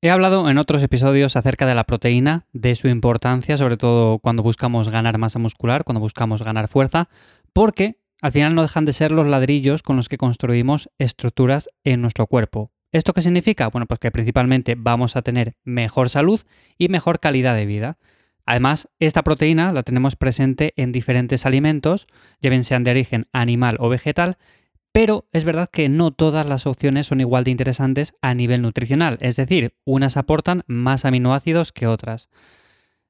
He hablado en otros episodios acerca de la proteína, de su importancia, sobre todo cuando buscamos ganar masa muscular, cuando buscamos ganar fuerza, porque al final no dejan de ser los ladrillos con los que construimos estructuras en nuestro cuerpo. ¿Esto qué significa? Bueno, pues que principalmente vamos a tener mejor salud y mejor calidad de vida. Además, esta proteína la tenemos presente en diferentes alimentos, ya bien sean de origen animal o vegetal, pero es verdad que no todas las opciones son igual de interesantes a nivel nutricional, es decir, unas aportan más aminoácidos que otras.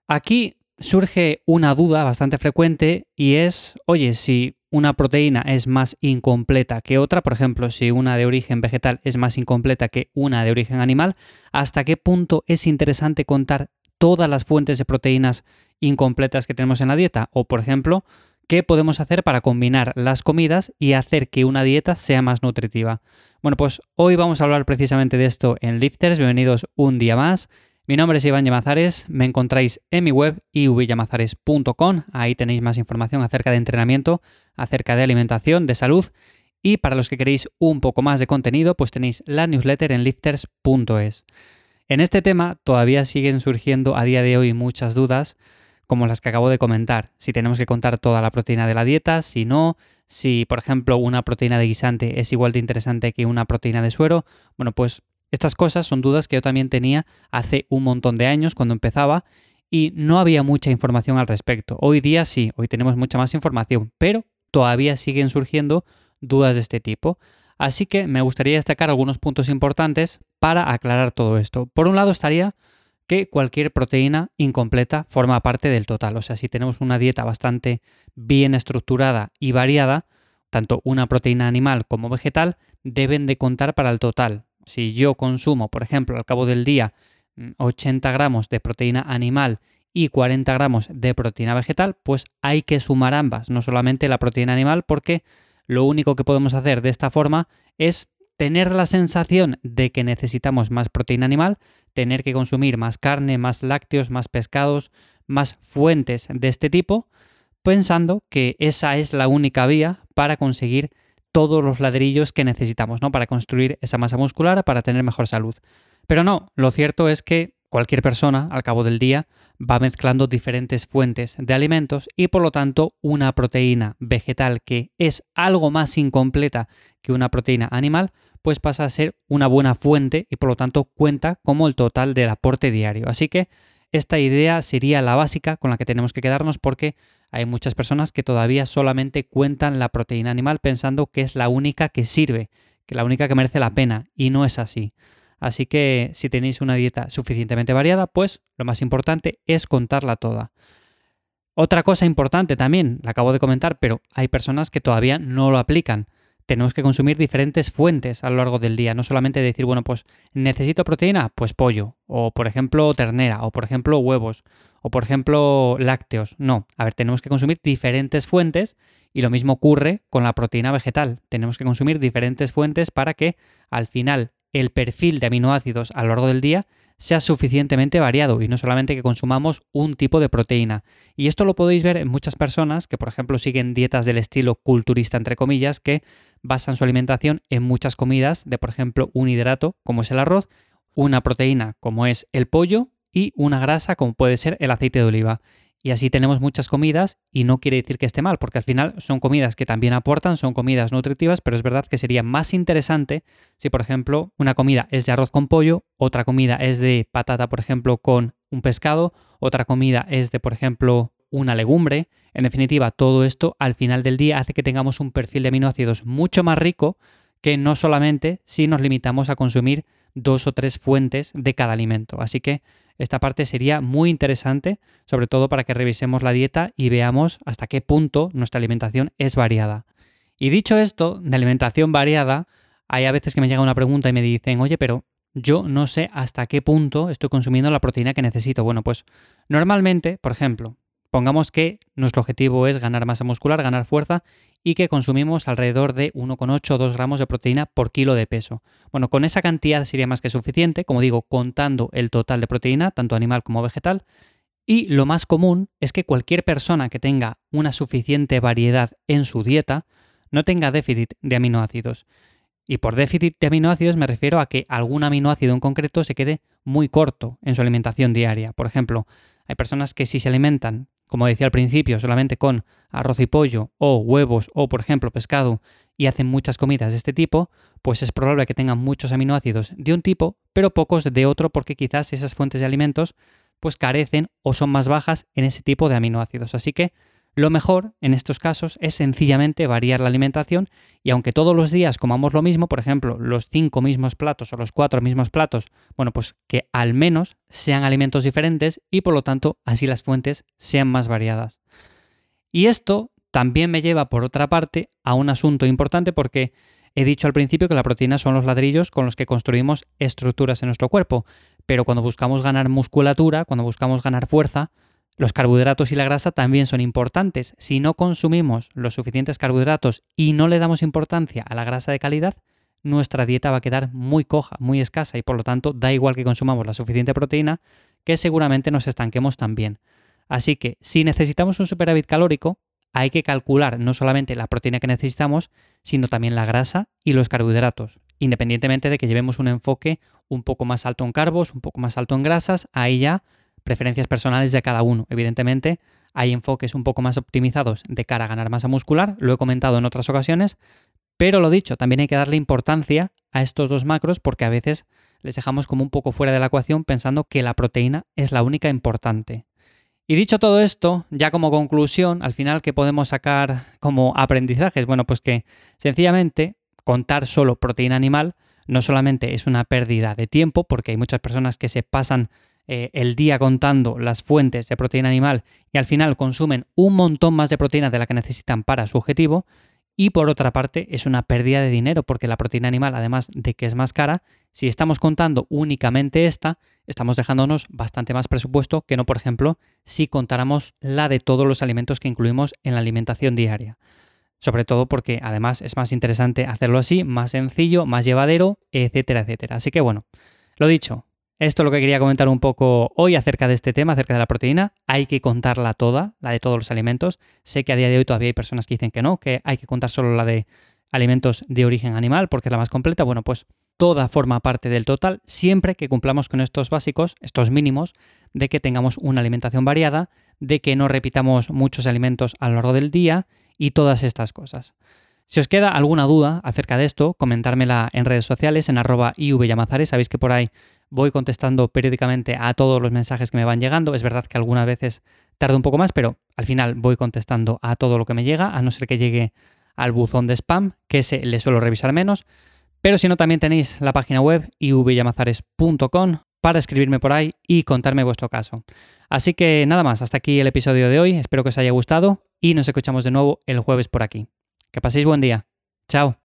Aquí surge una duda bastante frecuente y es, oye, si una proteína es más incompleta que otra, por ejemplo, si una de origen vegetal es más incompleta que una de origen animal, ¿hasta qué punto es interesante contar todas las fuentes de proteínas incompletas que tenemos en la dieta? O, por ejemplo, ¿Qué podemos hacer para combinar las comidas y hacer que una dieta sea más nutritiva? Bueno, pues hoy vamos a hablar precisamente de esto en Lifters. Bienvenidos un día más. Mi nombre es Iván Llamazares, me encontráis en mi web ivyamazares.com, ahí tenéis más información acerca de entrenamiento, acerca de alimentación, de salud y para los que queréis un poco más de contenido, pues tenéis la newsletter en lifters.es. En este tema todavía siguen surgiendo a día de hoy muchas dudas como las que acabo de comentar. Si tenemos que contar toda la proteína de la dieta, si no, si por ejemplo una proteína de guisante es igual de interesante que una proteína de suero. Bueno, pues estas cosas son dudas que yo también tenía hace un montón de años cuando empezaba y no había mucha información al respecto. Hoy día sí, hoy tenemos mucha más información, pero todavía siguen surgiendo dudas de este tipo. Así que me gustaría destacar algunos puntos importantes para aclarar todo esto. Por un lado estaría que cualquier proteína incompleta forma parte del total. O sea, si tenemos una dieta bastante bien estructurada y variada, tanto una proteína animal como vegetal deben de contar para el total. Si yo consumo, por ejemplo, al cabo del día 80 mm, gramos de proteína animal y 40 gramos de proteína vegetal, pues hay que sumar ambas, no solamente la proteína animal, porque lo único que podemos hacer de esta forma es tener la sensación de que necesitamos más proteína animal, tener que consumir más carne, más lácteos, más pescados, más fuentes de este tipo, pensando que esa es la única vía para conseguir todos los ladrillos que necesitamos, ¿no? Para construir esa masa muscular, para tener mejor salud. Pero no, lo cierto es que cualquier persona, al cabo del día, va mezclando diferentes fuentes de alimentos y por lo tanto una proteína vegetal que es algo más incompleta que una proteína animal, pues pasa a ser una buena fuente y por lo tanto cuenta como el total del aporte diario. Así que esta idea sería la básica con la que tenemos que quedarnos porque hay muchas personas que todavía solamente cuentan la proteína animal pensando que es la única que sirve, que la única que merece la pena y no es así. Así que si tenéis una dieta suficientemente variada, pues lo más importante es contarla toda. Otra cosa importante también, la acabo de comentar, pero hay personas que todavía no lo aplican tenemos que consumir diferentes fuentes a lo largo del día. No solamente decir, bueno, pues necesito proteína, pues pollo, o por ejemplo ternera, o por ejemplo huevos, o por ejemplo lácteos. No, a ver, tenemos que consumir diferentes fuentes y lo mismo ocurre con la proteína vegetal. Tenemos que consumir diferentes fuentes para que al final el perfil de aminoácidos a lo largo del día sea suficientemente variado y no solamente que consumamos un tipo de proteína. Y esto lo podéis ver en muchas personas que, por ejemplo, siguen dietas del estilo culturista, entre comillas, que basan su alimentación en muchas comidas de, por ejemplo, un hidrato, como es el arroz, una proteína, como es el pollo, y una grasa, como puede ser el aceite de oliva. Y así tenemos muchas comidas y no quiere decir que esté mal, porque al final son comidas que también aportan, son comidas nutritivas, pero es verdad que sería más interesante si, por ejemplo, una comida es de arroz con pollo, otra comida es de patata, por ejemplo, con un pescado, otra comida es de, por ejemplo, una legumbre. En definitiva, todo esto al final del día hace que tengamos un perfil de aminoácidos mucho más rico que no solamente si nos limitamos a consumir dos o tres fuentes de cada alimento. Así que esta parte sería muy interesante, sobre todo para que revisemos la dieta y veamos hasta qué punto nuestra alimentación es variada. Y dicho esto, de alimentación variada, hay a veces que me llega una pregunta y me dicen, oye, pero yo no sé hasta qué punto estoy consumiendo la proteína que necesito. Bueno, pues normalmente, por ejemplo, pongamos que nuestro objetivo es ganar masa muscular, ganar fuerza y que consumimos alrededor de 1,8 o 2 gramos de proteína por kilo de peso. Bueno, con esa cantidad sería más que suficiente, como digo, contando el total de proteína, tanto animal como vegetal. Y lo más común es que cualquier persona que tenga una suficiente variedad en su dieta no tenga déficit de aminoácidos. Y por déficit de aminoácidos me refiero a que algún aminoácido en concreto se quede muy corto en su alimentación diaria. Por ejemplo, hay personas que si se alimentan, como decía al principio, solamente con arroz y pollo o huevos o, por ejemplo, pescado y hacen muchas comidas de este tipo, pues es probable que tengan muchos aminoácidos de un tipo, pero pocos de otro porque quizás esas fuentes de alimentos pues carecen o son más bajas en ese tipo de aminoácidos. Así que lo mejor en estos casos es sencillamente variar la alimentación y aunque todos los días comamos lo mismo, por ejemplo, los cinco mismos platos o los cuatro mismos platos, bueno, pues que al menos sean alimentos diferentes y por lo tanto así las fuentes sean más variadas. Y esto también me lleva por otra parte a un asunto importante porque he dicho al principio que la proteína son los ladrillos con los que construimos estructuras en nuestro cuerpo, pero cuando buscamos ganar musculatura, cuando buscamos ganar fuerza, los carbohidratos y la grasa también son importantes. Si no consumimos los suficientes carbohidratos y no le damos importancia a la grasa de calidad, nuestra dieta va a quedar muy coja, muy escasa y por lo tanto da igual que consumamos la suficiente proteína, que seguramente nos estanquemos también. Así que si necesitamos un superávit calórico, hay que calcular no solamente la proteína que necesitamos, sino también la grasa y los carbohidratos. Independientemente de que llevemos un enfoque un poco más alto en carbos, un poco más alto en grasas, ahí ya preferencias personales de cada uno. Evidentemente, hay enfoques un poco más optimizados de cara a ganar masa muscular, lo he comentado en otras ocasiones, pero lo dicho, también hay que darle importancia a estos dos macros porque a veces les dejamos como un poco fuera de la ecuación pensando que la proteína es la única importante. Y dicho todo esto, ya como conclusión, al final, ¿qué podemos sacar como aprendizajes? Bueno, pues que sencillamente contar solo proteína animal no solamente es una pérdida de tiempo, porque hay muchas personas que se pasan eh, el día contando las fuentes de proteína animal y al final consumen un montón más de proteína de la que necesitan para su objetivo. Y por otra parte, es una pérdida de dinero porque la proteína animal, además de que es más cara, si estamos contando únicamente esta, estamos dejándonos bastante más presupuesto que no, por ejemplo, si contáramos la de todos los alimentos que incluimos en la alimentación diaria. Sobre todo porque además es más interesante hacerlo así, más sencillo, más llevadero, etcétera, etcétera. Así que bueno, lo dicho, esto es lo que quería comentar un poco hoy acerca de este tema, acerca de la proteína. Hay que contarla toda, la de todos los alimentos. Sé que a día de hoy todavía hay personas que dicen que no, que hay que contar solo la de alimentos de origen animal porque es la más completa. Bueno, pues toda forma parte del total siempre que cumplamos con estos básicos, estos mínimos, de que tengamos una alimentación variada, de que no repitamos muchos alimentos a lo largo del día y todas estas cosas. Si os queda alguna duda acerca de esto, comentármela en redes sociales, en arroba ivyamazares. Sabéis que por ahí voy contestando periódicamente a todos los mensajes que me van llegando. Es verdad que algunas veces tarda un poco más, pero al final voy contestando a todo lo que me llega, a no ser que llegue al buzón de spam, que ese le suelo revisar menos. Pero si no, también tenéis la página web ivyamazares.com para escribirme por ahí y contarme vuestro caso. Así que nada más, hasta aquí el episodio de hoy. Espero que os haya gustado y nos escuchamos de nuevo el jueves por aquí. Que paséis buen día. Chao.